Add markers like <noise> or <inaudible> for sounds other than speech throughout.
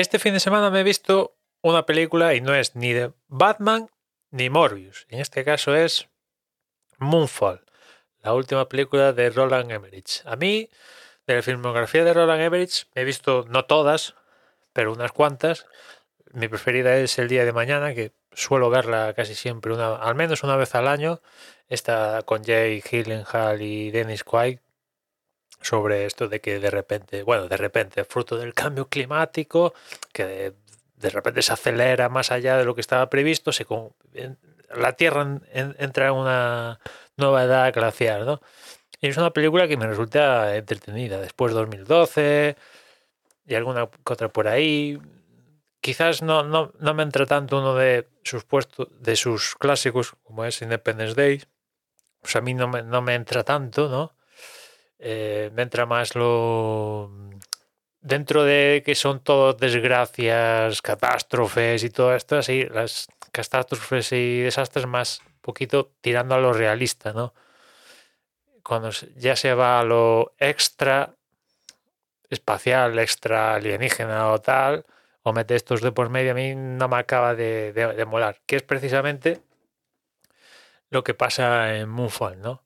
Este fin de semana me he visto una película y no es ni de Batman ni Morbius. En este caso es Moonfall, la última película de Roland Emmerich. A mí, de la filmografía de Roland Emmerich, he visto no todas, pero unas cuantas. Mi preferida es El día de mañana, que suelo verla casi siempre, una, al menos una vez al año. Esta con Jay Gyllenhaal y Dennis Quaid sobre esto de que de repente, bueno, de repente, fruto del cambio climático, que de, repente se acelera más allá de lo que estaba previsto, se con, la Tierra en- en- entra en una nueva edad glacial, ¿no? Y es una película que me resulta entretenida. Después 2012 y alguna otra por ahí. Quizás no, no, no me entra tanto uno de sus puestos, de sus clásicos, como es Independence Day. Pues a mí no me, no me entra tanto, ¿no? Eh, me entra más lo dentro de que son todo desgracias, catástrofes y todo esto, así, las catástrofes y desastres más poquito tirando a lo realista, ¿no? Cuando ya se va a lo extra espacial, extra alienígena o tal, o mete estos de por medio, a mí no me acaba de, de- de molar, que es precisamente lo que pasa en Moonfall, ¿no?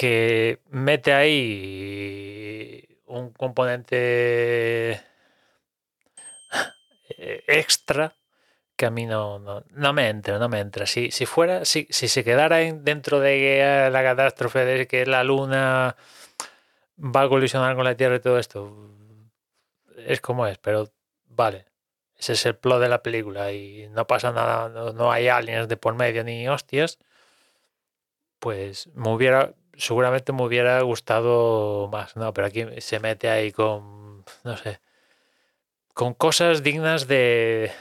Que mete ahí un componente eh, extra que a mí no, no, no me entra, no me entra. Si, si fuera, si, si se quedara en- dentro de la catástrofe de que la luna va a colisionar con la Tierra y todo esto, es como es, pero vale. Ese es el plot de la película y no pasa nada, no, no hay aliens de por medio ni hostias pues me hubiera, seguramente me hubiera gustado más, ¿no? Pero aquí se mete ahí con, no sé, con cosas dignas de,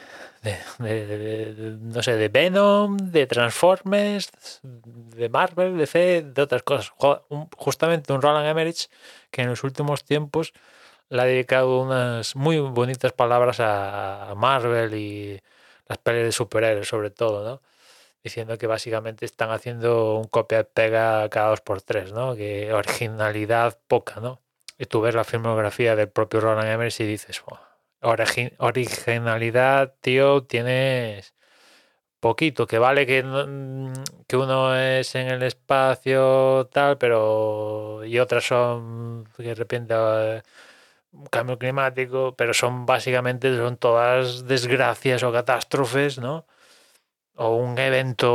no sé, de Venom, de Transformers, de Marvel, de C, de otras cosas. Justamente un Roland Emmerich que en los últimos tiempos le ha dedicado unas muy bonitas palabras a, Marvel y las pelis de superhéroes sobre todo, ¿no? Diciendo que básicamente están haciendo un copia y pega cada dos por tres, ¿no? Que originalidad poca, ¿no? Y tú ves la filmografía del propio Roland Emmerich y dices, "Buah, origi- originalidad, tío, tienes poquito, que vale que, mm, que uno es en el espacio tal, pero y otras son de repente un cambio climático, pero son básicamente son todas desgracias o catástrofes, ¿no? O un evento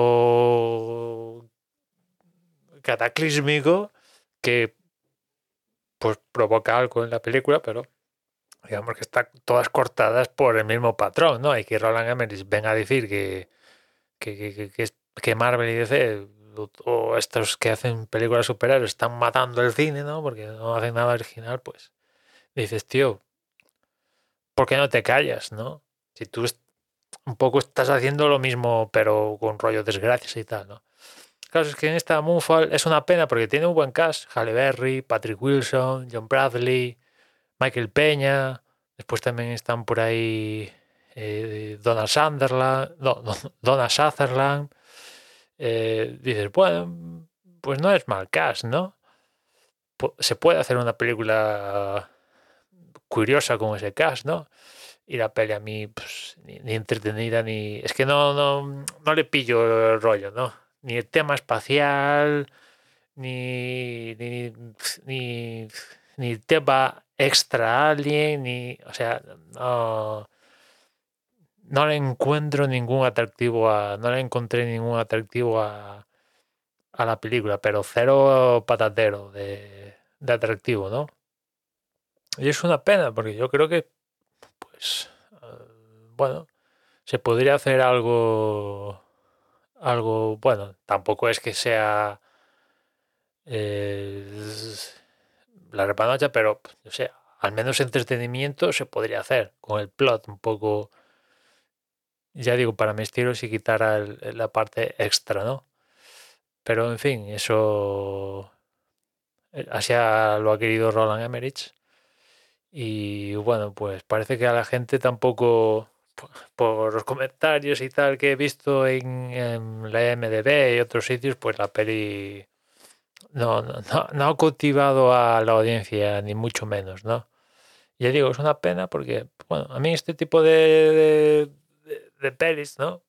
cataclísmico que pues provoca algo en la película, pero digamos que están todas cortadas por el mismo patrón, ¿no? Y que Roland Emmerich venga a decir que, que, que, que- Marvel y DC o, estos que hacen películas superhéroes están matando el cine, ¿no? Porque no hacen nada original, pues dices, tío, ¿por qué no te callas, no? Si tú un poco estás haciendo lo mismo, pero con rollo desgracias y tal, ¿no? Claro, es que en esta Moonfall es una pena porque tiene un buen cast. Halle Berry, Patrick Wilson, John Bradley, Michael Peña. Después también están por ahí eh, Donna Sunderland, no, <laughs> Donna Sutherland. Eh, dices, bueno, pues no es mal cast, ¿no? Se puede hacer una película curiosa con ese cast, ¿no? Y la peli a mí, pues, ni, ni entretenida, ni. Es que no, no, no le pillo el rollo, ¿no? Ni el tema espacial, ni. ni. ni, ni tema extra alien, ni. O sea, no. No le encuentro ningún atractivo a. No le encontré ningún atractivo a. a la película, pero cero patatero de, de atractivo, ¿no? Y es una pena, porque yo creo que pues bueno, se podría hacer algo, algo, bueno, tampoco es que sea eh, la repanocha, pero, o sea, al menos entretenimiento se podría hacer con el plot un poco, ya digo, para mi estilo si quitara la parte extra, ¿no? Pero en fin, eso eh, así lo ha querido Roland Emmerich. Y bueno, pues parece que a la gente tampoco, por los comentarios y tal que he visto en, la MDB y otros sitios, pues la peli no, no, no, ha cultivado a la audiencia, ni mucho menos, ¿no? Ya digo, es una pena porque, bueno, a mí este tipo de, de, pelis, ¿no?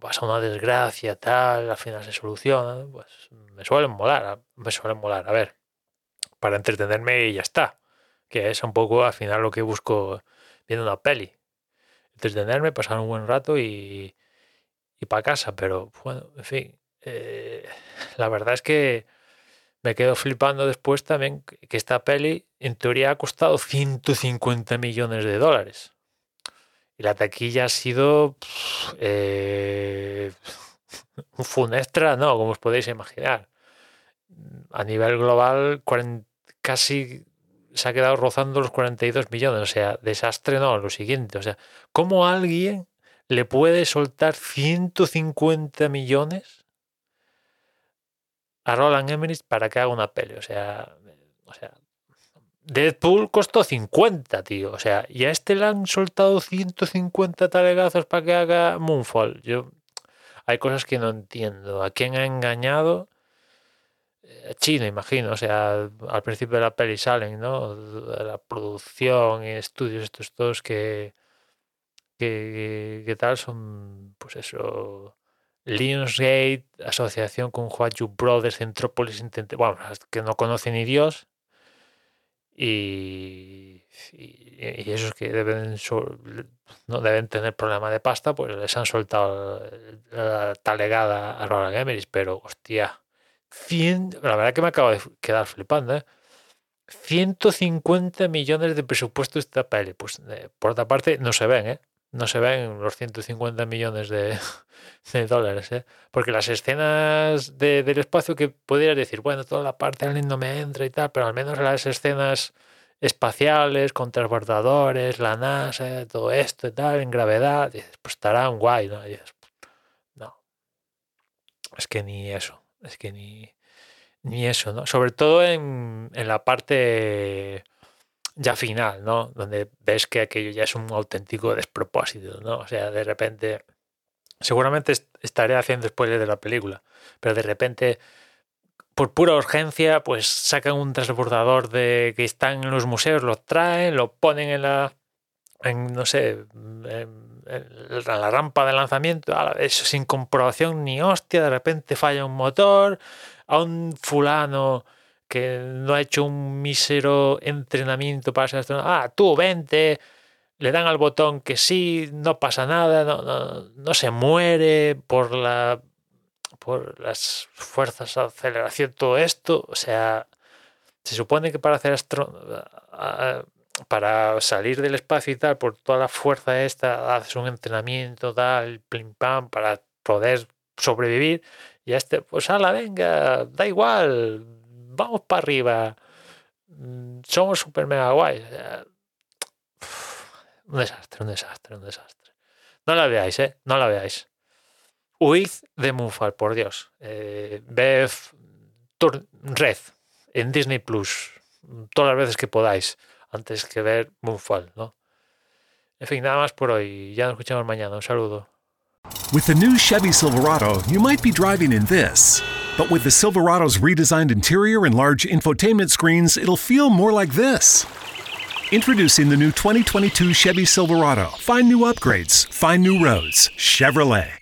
Pasa una desgracia, tal, al final se soluciona, pues me suelen molar, me suelen molar. A ver, para entretenerme y ya está que es un poco al final lo que busco viendo una peli. Entretenerme, pasar un buen rato y, y para casa, pero bueno, en fin, eh, <laughs> la verdad es que me quedo flipando después también que esta peli en teoría ha costado 150 millones de dólares. Y la taquilla ha sido eh, <laughs> un funestra, no, como os podéis imaginar. A nivel global, casi se ha quedado rozando los 42 millones. O sea, desastre no, lo siguiente. O sea, ¿cómo alguien le puede soltar 150 millones a Roland Emmerich para que haga una peli? O sea, o sea, Deadpool costó 50, tío. O sea, y a este le han soltado 150 talegazos para que haga Moonfall. Yo, hay cosas que no entiendo. ¿A quién ha engañado? Eh, chino, imagino, o sea, al principio de la peli salen, ¿no? La producción y estudios estos todos que, que, tal son, pues eso, Lionsgate, asociación con Huayu Brothers, Centropolis, bueno, que no conocen ni Dios, y, y, esos que deben no deben tener problema de pasta, pues les han soltado la talegada a Roland Emmerich, pero hostia 100, la verdad que me acabo de quedar flipando, ¿eh? 150 millones de presupuesto esta peli. Pues eh, por otra parte, no se ven, ¿eh? No se ven los 150 millones <laughs> de, dólares, ¿eh? Porque las escenas del espacio que pudieras decir, bueno, toda la parte del no me entra y tal, pero al menos las escenas espaciales, con transbordadores, la NASA, todo esto y tal, en gravedad, pues estarán guay, ¿no? no. Es que ni eso. Es que ni, ni eso, ¿no? Sobre todo en, en, la parte ya final, ¿no? Donde ves que aquello ya es un auténtico despropósito, ¿no? O sea, de repente, seguramente estaré haciendo spoilers de la película, pero de repente, por pura urgencia, pues sacan un transbordador de que están en los museos, lo traen, lo ponen en la, en, no sé, en, la rampa de lanzamiento, eso sin comprobación ni hostia, de repente falla un motor, a un fulano que no ha hecho un mísero entrenamiento para ser astronauta, ah, tú vente, le dan al botón que sí, no pasa nada, no, no, se muere por la por las fuerzas de aceleración, todo esto, o sea, se supone que para hacer astro para salir del espacio y tal, por toda la fuerza esta, haces un entrenamiento, tal, plim pam, para poder sobrevivir. Y este, pues ala, venga, da igual, vamos para arriba. Mm, somos super mega guays. Un desastre, un desastre, un desastre. No la veáis, ¿eh? No la veáis. Huid de Moonfall, por Dios. Eh, ve Red en Disney Plus todas las veces que podáis antes que ver Moonfall, ¿no? En fin, nada más por hoy. Ya nos escuchamos mañana. Un saludo. With the new Chevy Silverado, you might be driving in this. But with the Silverado's redesigned interior and large infotainment screens, it'll feel more like this. Introducing the new 2022 Chevy Silverado. Find new upgrades, find new roads. Chevrolet.